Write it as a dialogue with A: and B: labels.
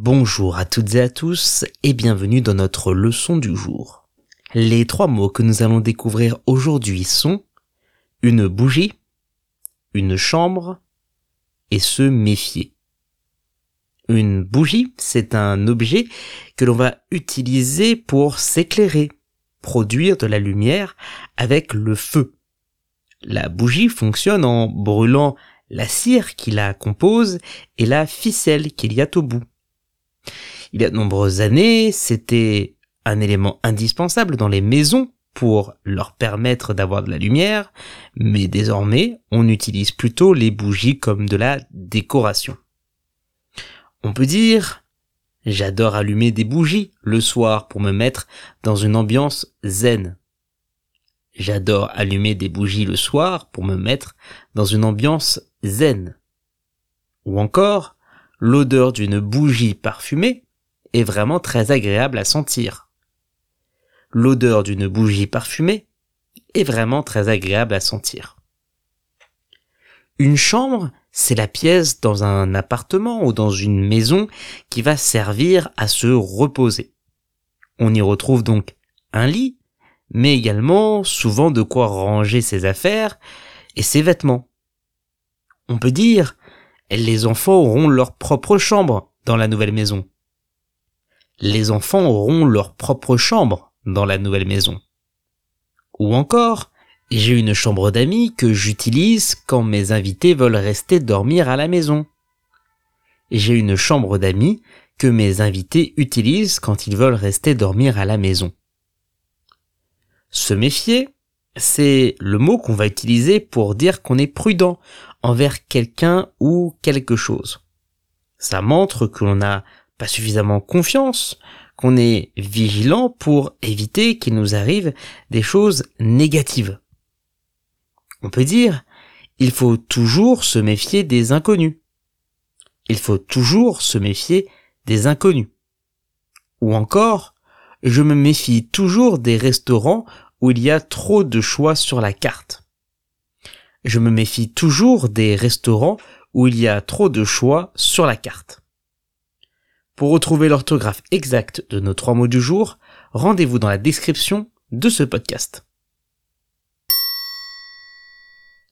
A: Bonjour à toutes et à tous et bienvenue dans notre leçon du jour. Les trois mots que nous allons découvrir aujourd'hui sont une bougie, une chambre et se méfier. Une bougie, c'est un objet que l'on va utiliser pour s'éclairer, produire de la lumière avec le feu. La bougie fonctionne en brûlant la cire qui la compose et la ficelle qu'il y a au bout. Il y a de nombreuses années, c'était un élément indispensable dans les maisons pour leur permettre d'avoir de la lumière, mais désormais, on utilise plutôt les bougies comme de la décoration. On peut dire, j'adore allumer des bougies le soir pour me mettre dans une ambiance zen. J'adore allumer des bougies le soir pour me mettre dans une ambiance zen. Ou encore, l'odeur d'une bougie parfumée est vraiment très agréable à sentir. L'odeur d'une bougie parfumée est vraiment très agréable à sentir. Une chambre, c'est la pièce dans un appartement ou dans une maison qui va servir à se reposer. On y retrouve donc un lit, mais également souvent de quoi ranger ses affaires et ses vêtements. On peut dire, les enfants auront leur propre chambre dans la nouvelle maison les enfants auront leur propre chambre dans la nouvelle maison. Ou encore, j'ai une chambre d'amis que j'utilise quand mes invités veulent rester dormir à la maison. J'ai une chambre d'amis que mes invités utilisent quand ils veulent rester dormir à la maison. Se méfier, c'est le mot qu'on va utiliser pour dire qu'on est prudent envers quelqu'un ou quelque chose. Ça montre que l'on a pas suffisamment confiance, qu'on est vigilant pour éviter qu'il nous arrive des choses négatives. On peut dire, il faut toujours se méfier des inconnus. Il faut toujours se méfier des inconnus. Ou encore, je me méfie toujours des restaurants où il y a trop de choix sur la carte. Je me méfie toujours des restaurants où il y a trop de choix sur la carte. Pour retrouver l'orthographe exacte de nos trois mots du jour, rendez-vous dans la description de ce podcast.